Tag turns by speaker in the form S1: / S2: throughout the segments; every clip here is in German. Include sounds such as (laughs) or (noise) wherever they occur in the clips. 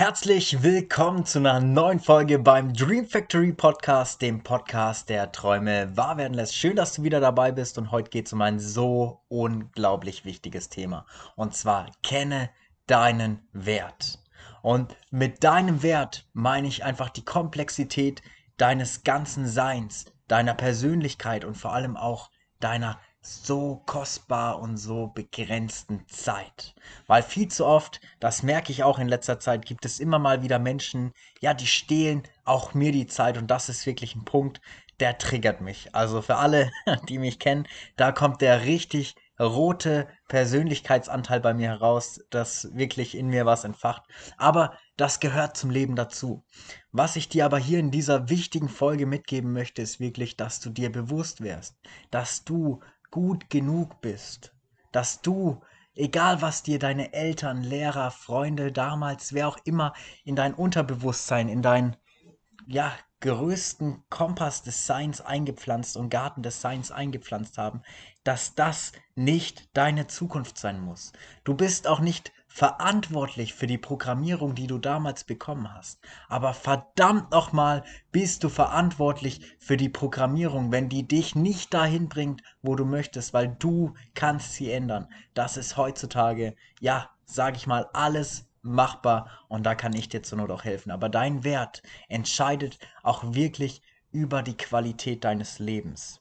S1: Herzlich willkommen zu einer neuen Folge beim Dream Factory Podcast, dem Podcast, der Träume wahr werden lässt. Schön, dass du wieder dabei bist und heute geht es um ein so unglaublich wichtiges Thema. Und zwar kenne deinen Wert. Und mit deinem Wert meine ich einfach die Komplexität deines ganzen Seins, deiner Persönlichkeit und vor allem auch deiner so kostbar und so begrenzten Zeit. Weil viel zu oft, das merke ich auch in letzter Zeit, gibt es immer mal wieder Menschen, ja, die stehlen auch mir die Zeit und das ist wirklich ein Punkt, der triggert mich. Also für alle, (laughs) die mich kennen, da kommt der richtig rote Persönlichkeitsanteil bei mir heraus, das wirklich in mir was entfacht. Aber das gehört zum Leben dazu. Was ich dir aber hier in dieser wichtigen Folge mitgeben möchte, ist wirklich, dass du dir bewusst wärst, dass du gut genug bist, dass du, egal was dir deine Eltern, Lehrer, Freunde damals, wer auch immer, in dein Unterbewusstsein, in dein, ja, größten Kompass des Seins eingepflanzt und Garten des Seins eingepflanzt haben, dass das nicht deine Zukunft sein muss. Du bist auch nicht verantwortlich für die Programmierung, die du damals bekommen hast. Aber verdammt nochmal bist du verantwortlich für die Programmierung, wenn die dich nicht dahin bringt, wo du möchtest, weil du kannst sie ändern. Das ist heutzutage, ja, sag ich mal, alles machbar und da kann ich dir zur Not auch helfen. Aber dein Wert entscheidet auch wirklich über die Qualität deines Lebens.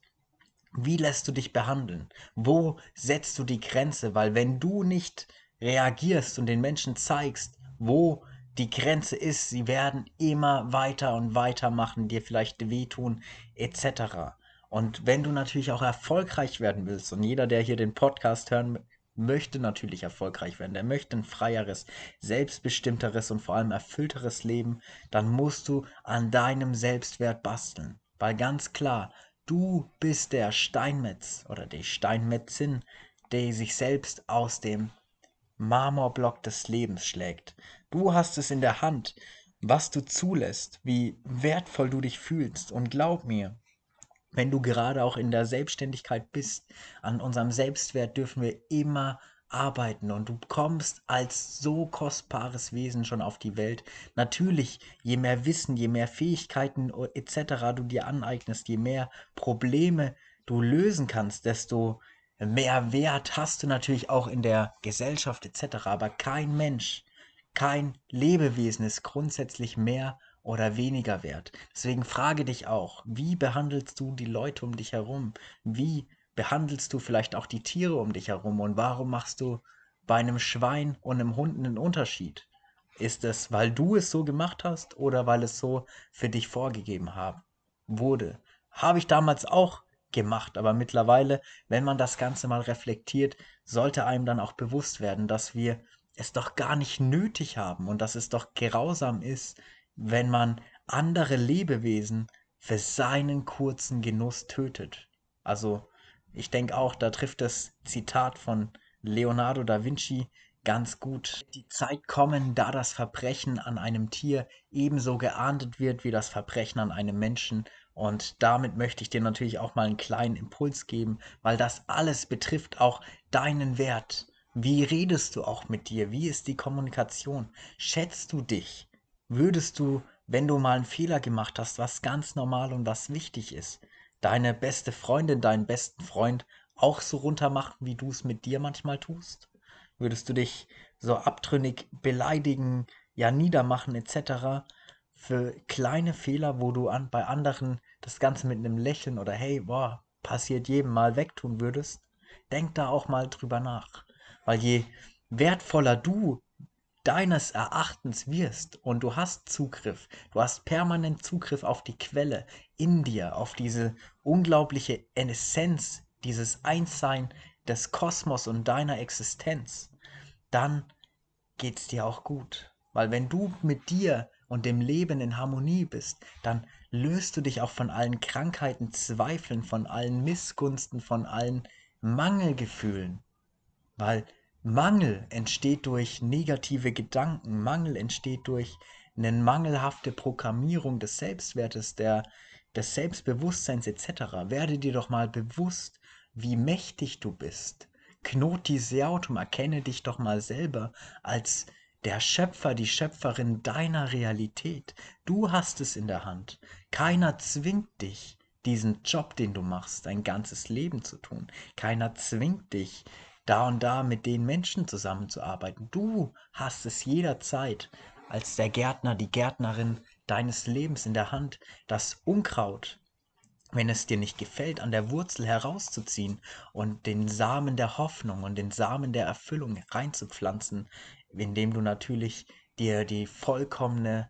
S1: Wie lässt du dich behandeln? Wo setzt du die Grenze? Weil wenn du nicht reagierst und den Menschen zeigst, wo die Grenze ist, sie werden immer weiter und weiter machen, dir vielleicht wehtun, etc. Und wenn du natürlich auch erfolgreich werden willst, und jeder, der hier den Podcast hören möchte natürlich erfolgreich werden, der möchte ein freieres, selbstbestimmteres und vor allem erfüllteres Leben, dann musst du an deinem Selbstwert basteln. Weil ganz klar, du bist der Steinmetz oder die Steinmetzin, der sich selbst aus dem Marmorblock des Lebens schlägt. Du hast es in der Hand, was du zulässt, wie wertvoll du dich fühlst. Und glaub mir, wenn du gerade auch in der Selbstständigkeit bist, an unserem Selbstwert dürfen wir immer arbeiten und du kommst als so kostbares Wesen schon auf die Welt. Natürlich, je mehr Wissen, je mehr Fähigkeiten etc. du dir aneignest, je mehr Probleme du lösen kannst, desto mehr Wert hast du natürlich auch in der Gesellschaft etc. Aber kein Mensch, kein Lebewesen ist grundsätzlich mehr oder weniger wert. Deswegen frage dich auch, wie behandelst du die Leute um dich herum? Wie behandelst du vielleicht auch die Tiere um dich herum? Und warum machst du bei einem Schwein und einem Hund einen Unterschied? Ist es, weil du es so gemacht hast oder weil es so für dich vorgegeben haben, wurde? Habe ich damals auch gemacht. Aber mittlerweile, wenn man das Ganze mal reflektiert, sollte einem dann auch bewusst werden, dass wir es doch gar nicht nötig haben und dass es doch grausam ist, wenn man andere Lebewesen für seinen kurzen Genuss tötet. Also ich denke auch, da trifft das Zitat von Leonardo da Vinci ganz gut. Die Zeit kommen, da das Verbrechen an einem Tier ebenso geahndet wird wie das Verbrechen an einem Menschen und damit möchte ich dir natürlich auch mal einen kleinen Impuls geben, weil das alles betrifft auch deinen Wert. Wie redest du auch mit dir? Wie ist die Kommunikation? Schätzt du dich? Würdest du, wenn du mal einen Fehler gemacht hast, was ganz normal und was wichtig ist, deine beste Freundin, deinen besten Freund auch so runtermachen, wie du es mit dir manchmal tust? Würdest du dich so abtrünnig beleidigen, ja niedermachen etc.? für kleine Fehler, wo du an, bei anderen das Ganze mit einem Lächeln oder hey, boah, passiert jedem mal wegtun würdest, denk da auch mal drüber nach. Weil je wertvoller du deines Erachtens wirst und du hast Zugriff, du hast permanent Zugriff auf die Quelle in dir, auf diese unglaubliche Essenz, dieses Einssein des Kosmos und deiner Existenz, dann geht's dir auch gut. Weil wenn du mit dir und dem Leben in Harmonie bist, dann löst du dich auch von allen Krankheiten, Zweifeln, von allen Missgunsten, von allen Mangelgefühlen. Weil Mangel entsteht durch negative Gedanken, Mangel entsteht durch eine mangelhafte Programmierung des Selbstwertes, der, des Selbstbewusstseins etc. Werde dir doch mal bewusst, wie mächtig du bist. Knot die Seautum, erkenne dich doch mal selber als der Schöpfer, die Schöpferin deiner Realität. Du hast es in der Hand. Keiner zwingt dich, diesen Job, den du machst, dein ganzes Leben zu tun. Keiner zwingt dich, da und da mit den Menschen zusammenzuarbeiten. Du hast es jederzeit als der Gärtner, die Gärtnerin deines Lebens in der Hand, das Unkraut, wenn es dir nicht gefällt, an der Wurzel herauszuziehen und den Samen der Hoffnung und den Samen der Erfüllung reinzupflanzen indem du natürlich dir die vollkommene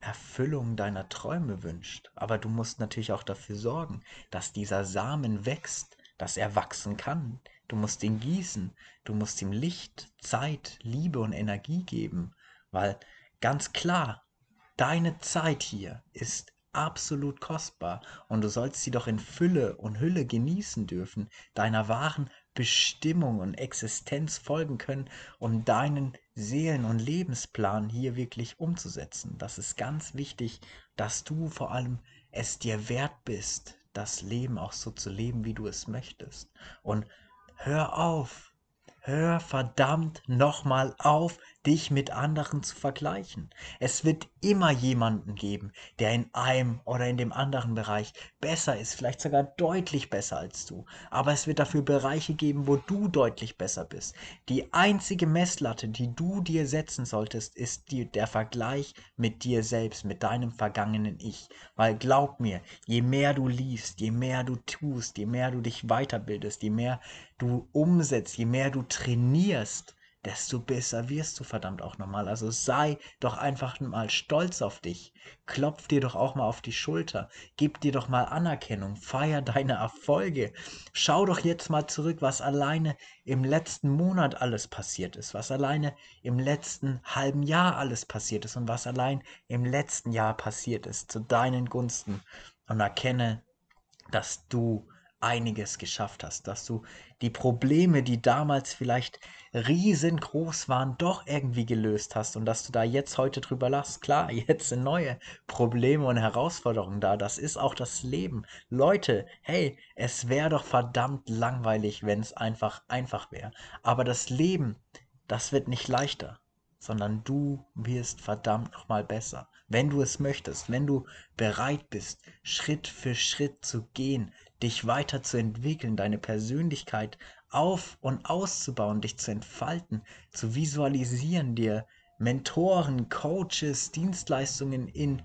S1: Erfüllung deiner Träume wünscht. Aber du musst natürlich auch dafür sorgen, dass dieser Samen wächst, dass er wachsen kann. Du musst ihn gießen, du musst ihm Licht, Zeit, Liebe und Energie geben, weil ganz klar, deine Zeit hier ist absolut kostbar und du sollst sie doch in Fülle und Hülle genießen dürfen, deiner wahren Bestimmung und Existenz folgen können, um deinen Seelen- und Lebensplan hier wirklich umzusetzen. Das ist ganz wichtig, dass du vor allem es dir wert bist, das Leben auch so zu leben, wie du es möchtest. Und hör auf, hör verdammt nochmal auf, dich mit anderen zu vergleichen. Es wird immer jemanden geben, der in einem oder in dem anderen Bereich besser ist, vielleicht sogar deutlich besser als du. Aber es wird dafür Bereiche geben, wo du deutlich besser bist. Die einzige Messlatte, die du dir setzen solltest, ist die, der Vergleich mit dir selbst, mit deinem vergangenen Ich. Weil glaub mir, je mehr du liest, je mehr du tust, je mehr du dich weiterbildest, je mehr du umsetzt, je mehr du trainierst, desto besser wirst du verdammt auch nochmal. Also sei doch einfach mal stolz auf dich. Klopf dir doch auch mal auf die Schulter. Gib dir doch mal Anerkennung. Feier deine Erfolge. Schau doch jetzt mal zurück, was alleine im letzten Monat alles passiert ist, was alleine im letzten halben Jahr alles passiert ist und was allein im letzten Jahr passiert ist zu deinen Gunsten. Und erkenne, dass du einiges geschafft hast, dass du die Probleme, die damals vielleicht riesengroß waren, doch irgendwie gelöst hast und dass du da jetzt heute drüber lachst. Klar, (laughs) jetzt sind neue Probleme und Herausforderungen da. Das ist auch das Leben. Leute, hey, es wäre doch verdammt langweilig, wenn es einfach einfach wäre. Aber das Leben, das wird nicht leichter, sondern du wirst verdammt nochmal besser. Wenn du es möchtest, wenn du bereit bist, Schritt für Schritt zu gehen, dich weiterzuentwickeln, deine Persönlichkeit auf und auszubauen, dich zu entfalten, zu visualisieren, dir Mentoren, Coaches, Dienstleistungen in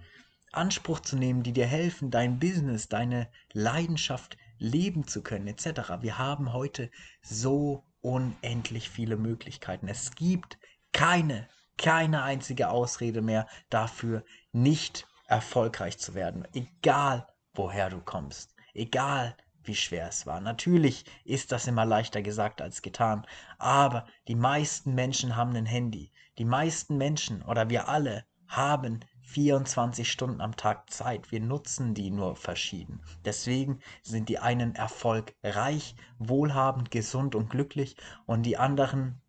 S1: Anspruch zu nehmen, die dir helfen, dein Business, deine Leidenschaft leben zu können, etc. Wir haben heute so unendlich viele Möglichkeiten. Es gibt keine, keine einzige Ausrede mehr dafür, nicht erfolgreich zu werden, egal woher du kommst. Egal, wie schwer es war. Natürlich ist das immer leichter gesagt als getan, aber die meisten Menschen haben ein Handy. Die meisten Menschen oder wir alle haben 24 Stunden am Tag Zeit. Wir nutzen die nur verschieden. Deswegen sind die einen erfolgreich, wohlhabend, gesund und glücklich und die anderen,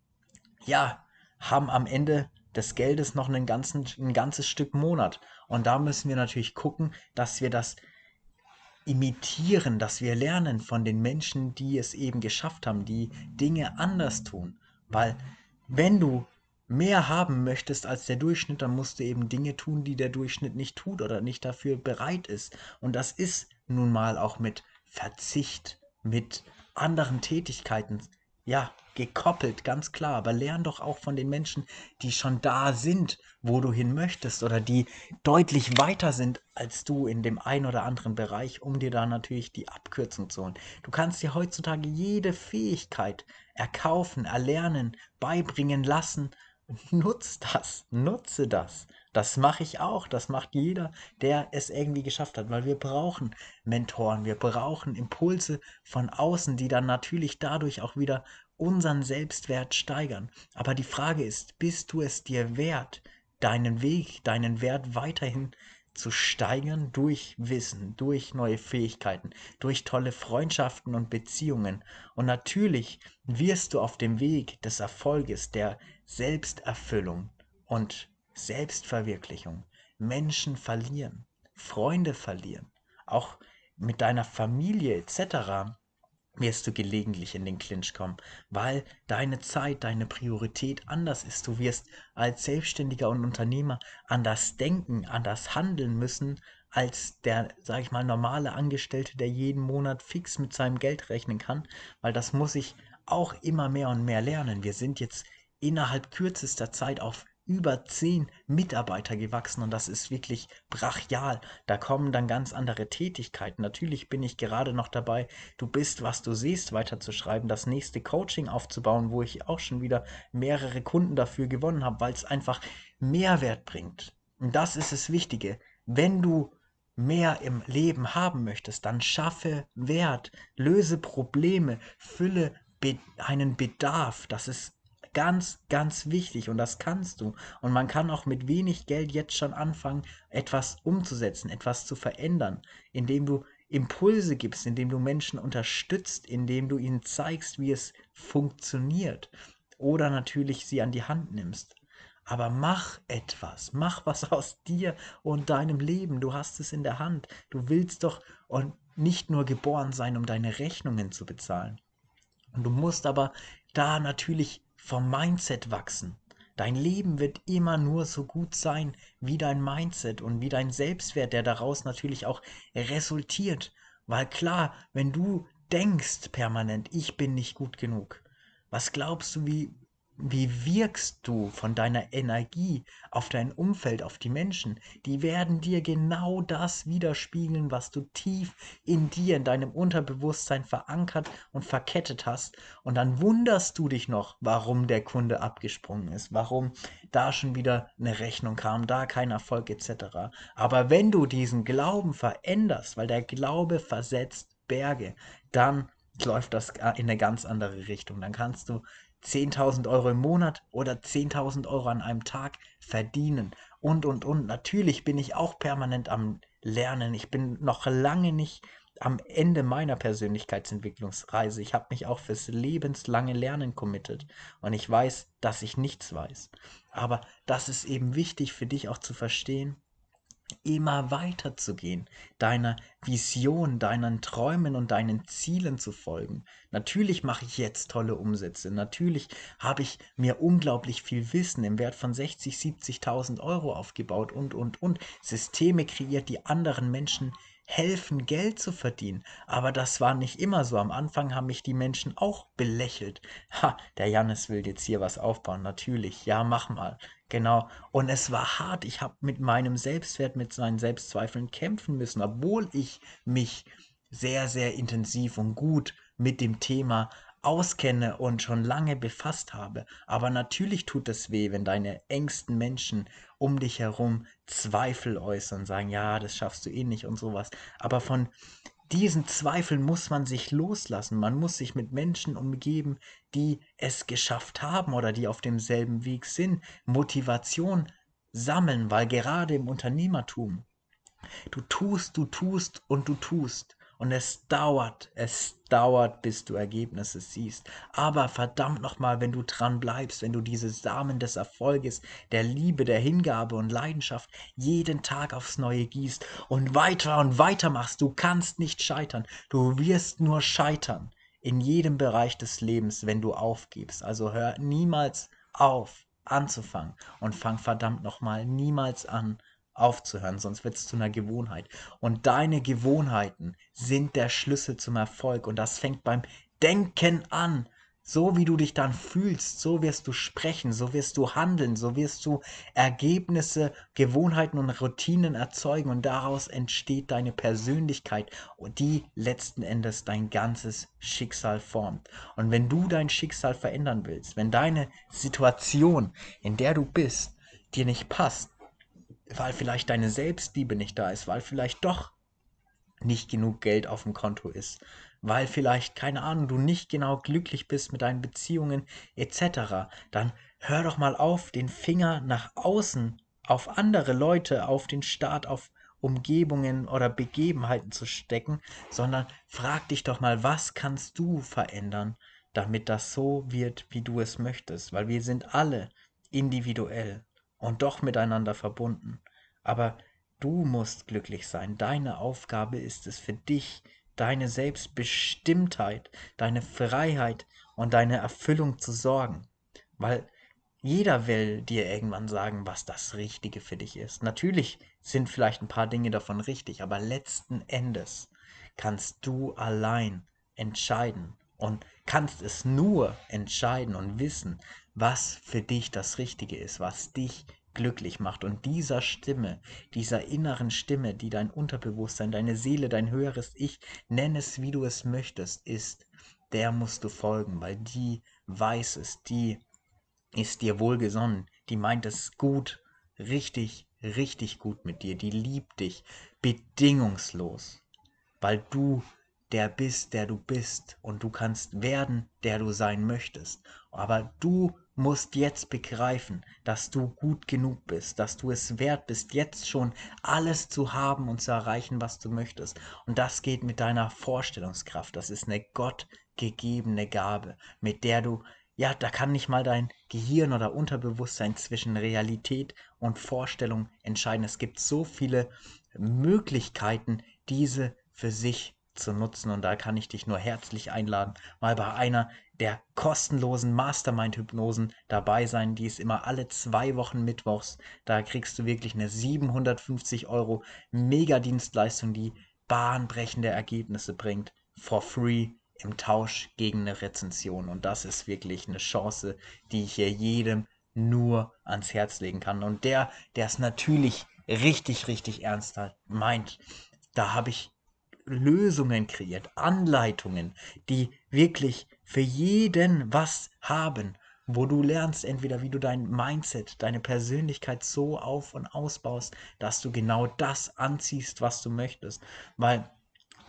S1: ja, haben am Ende des Geldes noch einen ganzen, ein ganzes Stück Monat. Und da müssen wir natürlich gucken, dass wir das imitieren, dass wir lernen von den Menschen, die es eben geschafft haben, die Dinge anders tun. Weil wenn du mehr haben möchtest als der Durchschnitt, dann musst du eben Dinge tun, die der Durchschnitt nicht tut oder nicht dafür bereit ist. Und das ist nun mal auch mit Verzicht, mit anderen Tätigkeiten ja, gekoppelt, ganz klar. Aber lern doch auch von den Menschen, die schon da sind, wo du hin möchtest oder die deutlich weiter sind als du in dem einen oder anderen Bereich, um dir da natürlich die Abkürzung zu holen. Du kannst dir heutzutage jede Fähigkeit erkaufen, erlernen, beibringen lassen. Nutz das, nutze das. Das mache ich auch, das macht jeder, der es irgendwie geschafft hat, weil wir brauchen Mentoren, wir brauchen Impulse von außen, die dann natürlich dadurch auch wieder unseren Selbstwert steigern. Aber die Frage ist, bist du es dir wert, deinen Weg, deinen Wert weiterhin zu steigern durch Wissen, durch neue Fähigkeiten, durch tolle Freundschaften und Beziehungen. Und natürlich wirst du auf dem Weg des Erfolges, der Selbsterfüllung und Selbstverwirklichung, Menschen verlieren, Freunde verlieren, auch mit deiner Familie etc. wirst du gelegentlich in den Clinch kommen, weil deine Zeit, deine Priorität anders ist. Du wirst als Selbstständiger und Unternehmer anders denken, anders handeln müssen als der, sage ich mal, normale Angestellte, der jeden Monat fix mit seinem Geld rechnen kann, weil das muss ich auch immer mehr und mehr lernen. Wir sind jetzt innerhalb kürzester Zeit auf über zehn Mitarbeiter gewachsen und das ist wirklich brachial. Da kommen dann ganz andere Tätigkeiten. Natürlich bin ich gerade noch dabei, du bist, was du siehst, weiterzuschreiben, das nächste Coaching aufzubauen, wo ich auch schon wieder mehrere Kunden dafür gewonnen habe, weil es einfach Mehrwert bringt. Und das ist das Wichtige. Wenn du mehr im Leben haben möchtest, dann schaffe Wert, löse Probleme, fülle be einen Bedarf. Das ist ganz, ganz wichtig und das kannst du. Und man kann auch mit wenig Geld jetzt schon anfangen, etwas umzusetzen, etwas zu verändern, indem du Impulse gibst, indem du Menschen unterstützt, indem du ihnen zeigst, wie es funktioniert oder natürlich sie an die Hand nimmst. Aber mach etwas, mach was (laughs) aus dir und deinem Leben. Du hast es in der Hand. Du willst doch und nicht nur geboren sein, um deine Rechnungen zu bezahlen. Und du musst aber da natürlich vom Mindset wachsen. Dein Leben wird immer nur so gut sein wie dein Mindset und wie dein Selbstwert, der daraus natürlich auch resultiert. Weil klar, wenn du denkst permanent, ich bin nicht gut genug, was glaubst du, wie wie wirkst du von deiner Energie auf dein Umfeld, auf die Menschen? Die werden dir genau das widerspiegeln, was du tief in dir, in deinem Unterbewusstsein verankert und verkettet hast. Und dann wunderst du dich noch, warum der Kunde abgesprungen ist, warum da schon wieder eine Rechnung kam, da kein Erfolg etc. Aber wenn du diesen Glauben veränderst, weil der Glaube versetzt Berge, dann läuft das in eine ganz andere Richtung. Dann kannst du 10.000 Euro im Monat oder 10.000 Euro an einem Tag verdienen und, und, und. Natürlich bin ich auch permanent am Lernen. Ich bin noch lange nicht am Ende meiner Persönlichkeitsentwicklungsreise. Ich habe mich auch fürs lebenslange Lernen committed und ich weiß, dass ich nichts weiß. Aber das ist eben wichtig für dich auch zu verstehen, immer weiter zu gehen, deiner Vision, deinen Träumen und deinen Zielen zu folgen. Natürlich mache ich jetzt tolle Umsätze. Natürlich habe ich mir unglaublich viel Wissen im Wert von 60, 70.000 Euro aufgebaut und, und, und. Systeme kreiert, die anderen Menschen helfen, Geld zu verdienen. Aber das war nicht immer so. Am Anfang haben mich die Menschen auch belächelt. Ha, der Jannis will jetzt hier was aufbauen. Natürlich. Ja, mach mal. Genau. Und es war hart. Ich habe mit meinem Selbstwert, mit seinen Selbstzweifeln kämpfen müssen, obwohl ich mich sehr, sehr intensiv und gut mit dem Thema auskenne und schon lange befasst habe. Aber natürlich tut es weh, wenn deine engsten Menschen um dich herum Zweifel äußern, sagen, ja, das schaffst du eh nicht und sowas. Aber von diesen Zweifeln muss man sich loslassen. Man muss sich mit Menschen umgeben, die es geschafft haben oder die auf demselben Weg sind. Motivation sammeln, weil gerade im Unternehmertum, du tust, du tust und du tust. Und es dauert, es dauert, bis du Ergebnisse siehst. Aber verdammt nochmal, wenn du dran bleibst, wenn du diese Samen des Erfolges, der Liebe, der Hingabe und Leidenschaft jeden Tag aufs Neue gießt und weiter und weiter machst, du kannst nicht scheitern. Du wirst nur scheitern in jedem Bereich des Lebens, wenn du aufgibst. Also hör niemals auf anzufangen und fang verdammt nochmal niemals an aufzuhören, sonst wird es zu einer Gewohnheit. Und deine Gewohnheiten sind der Schlüssel zum Erfolg und das fängt beim Denken an. So wie du dich dann fühlst, so wirst du sprechen, so wirst du handeln, so wirst du Ergebnisse, Gewohnheiten und Routinen erzeugen und daraus entsteht deine Persönlichkeit und die letzten Endes dein ganzes Schicksal formt. Und wenn du dein Schicksal verändern willst, wenn deine Situation, in der du bist, dir nicht passt, weil vielleicht deine Selbstliebe nicht da ist, weil vielleicht doch nicht genug Geld auf dem Konto ist, weil vielleicht, keine Ahnung, du nicht genau glücklich bist mit deinen Beziehungen etc., dann hör doch mal auf, den Finger nach außen auf andere Leute, auf den Staat, auf Umgebungen oder Begebenheiten zu stecken, sondern frag dich doch mal, was kannst du verändern, damit das so wird, wie du es möchtest, weil wir sind alle individuell und doch miteinander verbunden. Aber du musst glücklich sein. Deine Aufgabe ist es für dich, deine Selbstbestimmtheit, deine Freiheit und deine Erfüllung zu sorgen. Weil jeder will dir irgendwann sagen, was das Richtige für dich ist. Natürlich sind vielleicht ein paar Dinge davon richtig, aber letzten Endes kannst du allein entscheiden und kannst es nur entscheiden und wissen, was für dich das Richtige ist, was dich glücklich macht. Und dieser Stimme, dieser inneren Stimme, die dein Unterbewusstsein, deine Seele, dein höheres Ich, nenn es wie du es möchtest, ist, der musst du folgen, weil die weiß es, die ist dir wohlgesonnen, die meint es gut, richtig, richtig gut mit dir, die liebt dich bedingungslos, weil du der bist, der du bist und du kannst werden, der du sein möchtest. Aber du musst jetzt begreifen, dass du gut genug bist, dass du es wert bist, jetzt schon alles zu haben und zu erreichen, was du möchtest. Und das geht mit deiner Vorstellungskraft. Das ist eine gottgegebene Gabe, mit der du, ja, da kann nicht mal dein Gehirn oder Unterbewusstsein zwischen Realität und Vorstellung entscheiden. Es gibt so viele Möglichkeiten, diese für sich zu nutzen. Und da kann ich dich nur herzlich einladen, mal bei einer der kostenlosen Mastermind-Hypnosen dabei sein. Die ist immer alle zwei Wochen mittwochs. Da kriegst du wirklich eine 750 Euro Megadienstleistung, die bahnbrechende Ergebnisse bringt. For free im Tausch gegen eine Rezension. Und das ist wirklich eine Chance, die ich hier jedem nur ans Herz legen kann. Und der, der es natürlich richtig, richtig ernst meint, da habe ich Lösungen kreiert, Anleitungen, die wirklich für jeden was haben, wo du lernst entweder, wie du dein Mindset, deine Persönlichkeit so auf und ausbaust, dass du genau das anziehst, was du möchtest. Weil,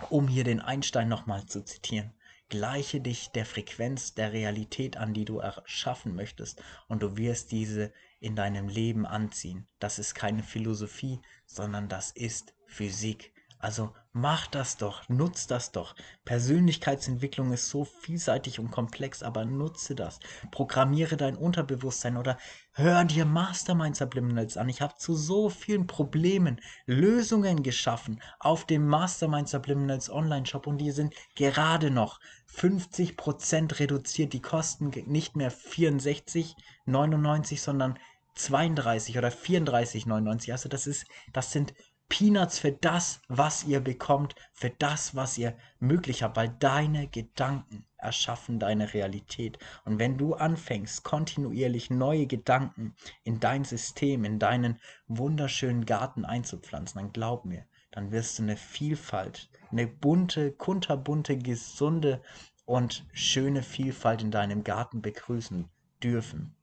S1: um hier den Einstein nochmal zu zitieren, gleiche dich der Frequenz der Realität an, die du erschaffen möchtest, und du wirst diese in deinem Leben anziehen. Das ist keine Philosophie, sondern das ist Physik. Also mach das doch, nutz das doch. Persönlichkeitsentwicklung ist so vielseitig und komplex, aber nutze das. Programmiere dein Unterbewusstsein oder hör dir Mastermind Subliminals an. Ich habe zu so vielen Problemen Lösungen geschaffen auf dem Mastermind Subliminals Online Shop und die sind gerade noch 50% reduziert. Die kosten nicht mehr 64,99, sondern 32 oder 34,99. Also das ist, das sind Peanuts für das, was ihr bekommt, für das, was ihr möglich habt, weil deine Gedanken erschaffen deine Realität. Und wenn du anfängst, kontinuierlich neue Gedanken in dein System, in deinen wunderschönen Garten einzupflanzen, dann glaub mir, dann wirst du eine Vielfalt, eine bunte, kunterbunte, gesunde und schöne Vielfalt in deinem Garten begrüßen dürfen.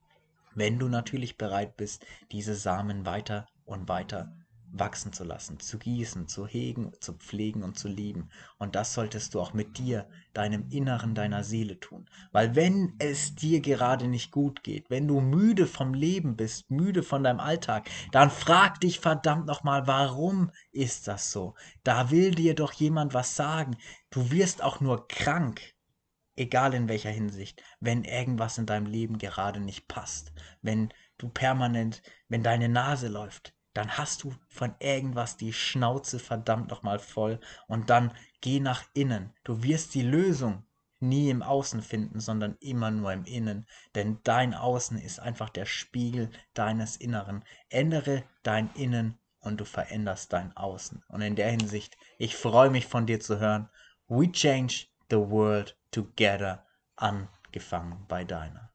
S1: Wenn du natürlich bereit bist, diese Samen weiter und weiter wachsen zu lassen, zu gießen, zu hegen, zu pflegen und zu lieben. Und das solltest du auch mit dir, deinem Inneren, deiner Seele tun. Weil wenn es dir gerade nicht gut geht, wenn du müde vom Leben bist, müde von deinem Alltag, dann frag dich verdammt nochmal, warum ist das so? Da will dir doch jemand was sagen. Du wirst auch nur krank, egal in welcher Hinsicht, wenn irgendwas in deinem Leben gerade nicht passt, wenn du permanent, wenn deine Nase läuft, dann hast du von irgendwas die Schnauze verdammt nochmal voll und dann geh nach innen. Du wirst die Lösung nie im Außen finden, sondern immer nur im Innen, denn dein Außen ist einfach der Spiegel deines Inneren. Ändere dein Innen und du veränderst dein Außen. Und in der Hinsicht, ich freue mich von dir zu hören. We change the world together, angefangen bei deiner.